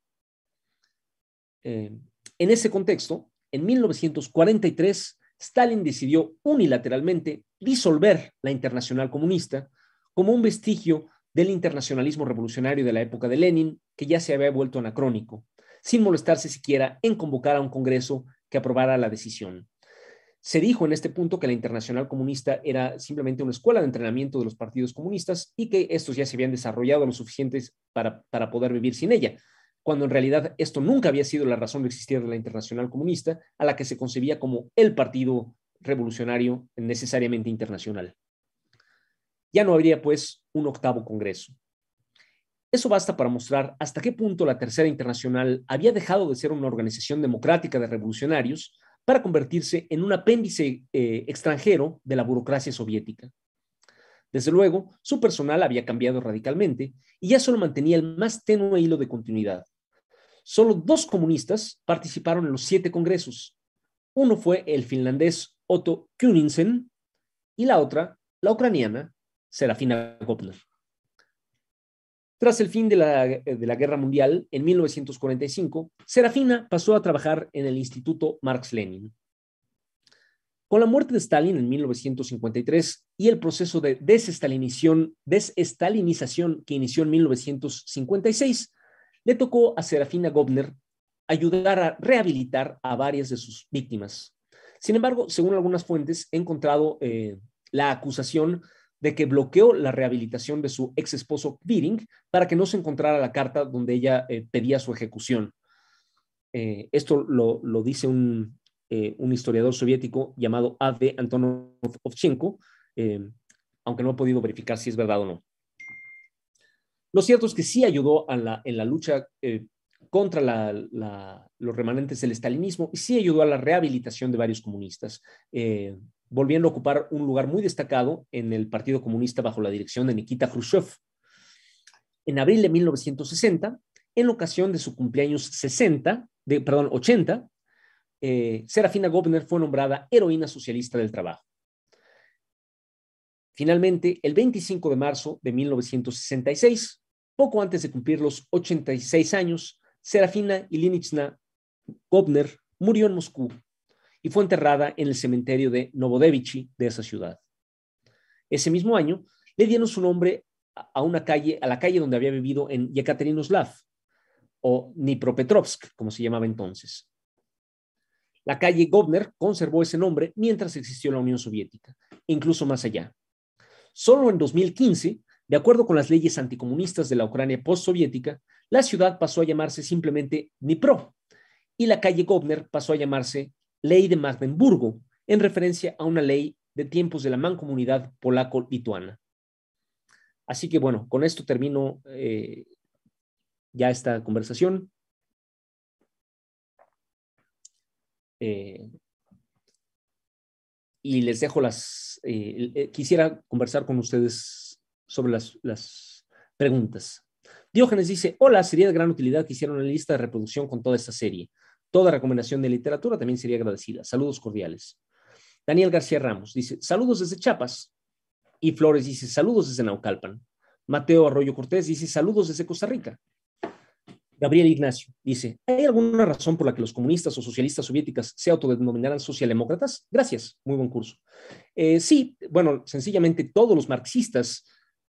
Eh, en ese contexto, en 1943, Stalin decidió unilateralmente disolver la Internacional Comunista como un vestigio del internacionalismo revolucionario de la época de Lenin, que ya se había vuelto anacrónico, sin molestarse siquiera en convocar a un Congreso que aprobara la decisión. Se dijo en este punto que la Internacional Comunista era simplemente una escuela de entrenamiento de los partidos comunistas y que estos ya se habían desarrollado lo suficientes para, para poder vivir sin ella, cuando en realidad esto nunca había sido la razón de existir de la Internacional Comunista, a la que se concebía como el partido revolucionario necesariamente internacional. Ya no habría, pues, un octavo Congreso. Eso basta para mostrar hasta qué punto la Tercera Internacional había dejado de ser una organización democrática de revolucionarios para convertirse en un apéndice eh, extranjero de la burocracia soviética. Desde luego, su personal había cambiado radicalmente y ya solo mantenía el más tenue hilo de continuidad. Solo dos comunistas participaron en los siete congresos. Uno fue el finlandés Otto Kuninsen y la otra, la ucraniana, Serafina Gopner. Tras el fin de la, Guerra Mundial, en 1945, Serafina pasó a trabajar en el Instituto Marx-Lenin. Con la muerte de Stalin en 1953 y el proceso de desestalinización, que inició en 1956, le tocó a Serafina Gopner ayudar a rehabilitar a varias de sus víctimas. Sin embargo, según algunas fuentes, he encontrado eh, la acusación de que bloqueó la rehabilitación de su ex esposo Biring para que no se encontrara la carta donde ella eh, pedía su ejecución. Eh, esto lo, dice eh, un, historiador soviético llamado A.V. Antonov Ovchenko, aunque no he podido verificar si es verdad o no. Lo cierto es que sí ayudó en la lucha contra los remanentes del estalinismo y sí ayudó a la rehabilitación de varios comunistas volviendo a ocupar un lugar muy destacado en el Partido Comunista bajo la dirección de Nikita Khrushchev. En abril de 1960, en ocasión de su cumpleaños 60, de, perdón, 80, eh, Serafina Gobner fue nombrada heroína socialista del trabajo. Finalmente, el 25 de marzo de 1966, poco antes de cumplir los 86 años, Serafina Ilinichna Gobner murió en Moscú y fue enterrada en el cementerio de Novodevichi de esa ciudad. Ese mismo año le dieron su nombre a una calle, a la calle donde había vivido en Yekaterinoslav o Dnipropetrovsk, como se llamaba entonces. La calle Gobner conservó ese nombre mientras existió la Unión Soviética, incluso más allá. Solo en 2015, de acuerdo con las leyes anticomunistas de la Ucrania postsoviética, la ciudad pasó a llamarse simplemente Dnipro y la calle Gobner pasó a llamarse ley de Magdeburgo, en referencia a una ley de tiempos de la mancomunidad polaco-lituana. Así que bueno, con esto termino eh, ya esta conversación. Eh, y les dejo las, eh, quisiera conversar con ustedes sobre las, las preguntas. Diógenes dice, hola, sería de gran utilidad que hicieran una lista de reproducción con toda esta serie. Toda recomendación de literatura también sería agradecida. Saludos cordiales. Daniel García Ramos dice, saludos desde Chiapas. Y Flores dice, saludos desde Naucalpan. Mateo Arroyo Cortés dice, saludos desde Costa Rica. Gabriel Ignacio dice, ¿hay alguna razón por la que los comunistas o socialistas soviéticas se autodenominaran socialdemócratas? Gracias, muy buen curso. Eh, sí, bueno, sencillamente todos los marxistas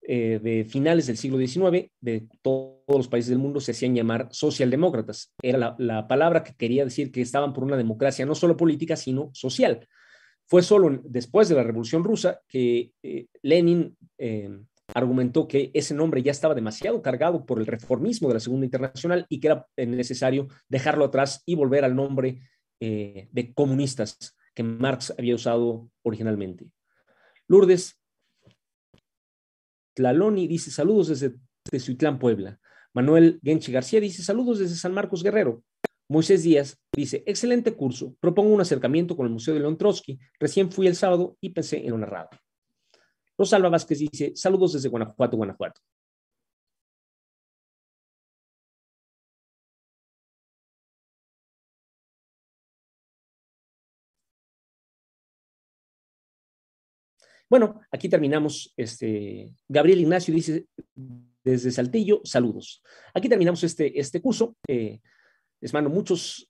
eh, de finales del siglo XIX de todos los países del mundo se hacían llamar socialdemócratas. Era la, palabra que quería decir que estaban por una democracia no solo política, sino social. Fue solo después de la Revolución Rusa que eh, Lenin eh, argumentó que ese nombre ya estaba demasiado cargado por el reformismo de la Segunda Internacional y que era necesario dejarlo atrás y volver al nombre de comunistas que Marx había usado originalmente. Lourdes Tlaloni dice saludos desde Tezuitlán, Puebla. Manuel Genchi García dice saludos desde San Marcos Guerrero. Moisés Díaz dice, excelente curso, propongo un acercamiento con el Museo de León Trotsky. Recién fui el sábado y pensé en una narrado. Rosalba Vázquez dice, saludos desde Guanajuato, Guanajuato. Bueno, aquí terminamos. Este, Gabriel Ignacio dice desde Saltillo, saludos. Aquí terminamos este, este curso. Eh, les mando muchos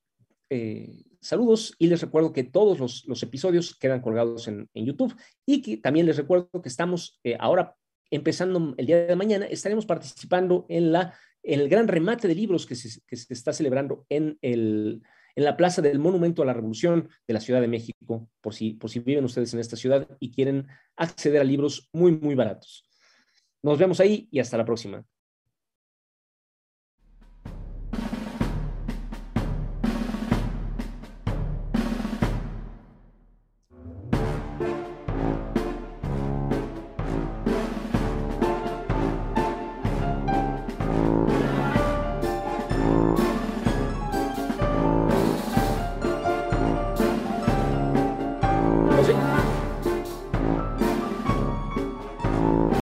eh, saludos y les recuerdo que todos los, episodios quedan colgados en, YouTube y que también les recuerdo que estamos eh, ahora empezando el día de mañana, estaremos participando en, la, en el gran remate de libros que se, que se está celebrando en el en la Plaza del Monumento a la Revolución de la Ciudad de México, por si, por si viven ustedes en esta ciudad y quieren acceder a libros muy, muy baratos. Nos vemos ahí y hasta la próxima.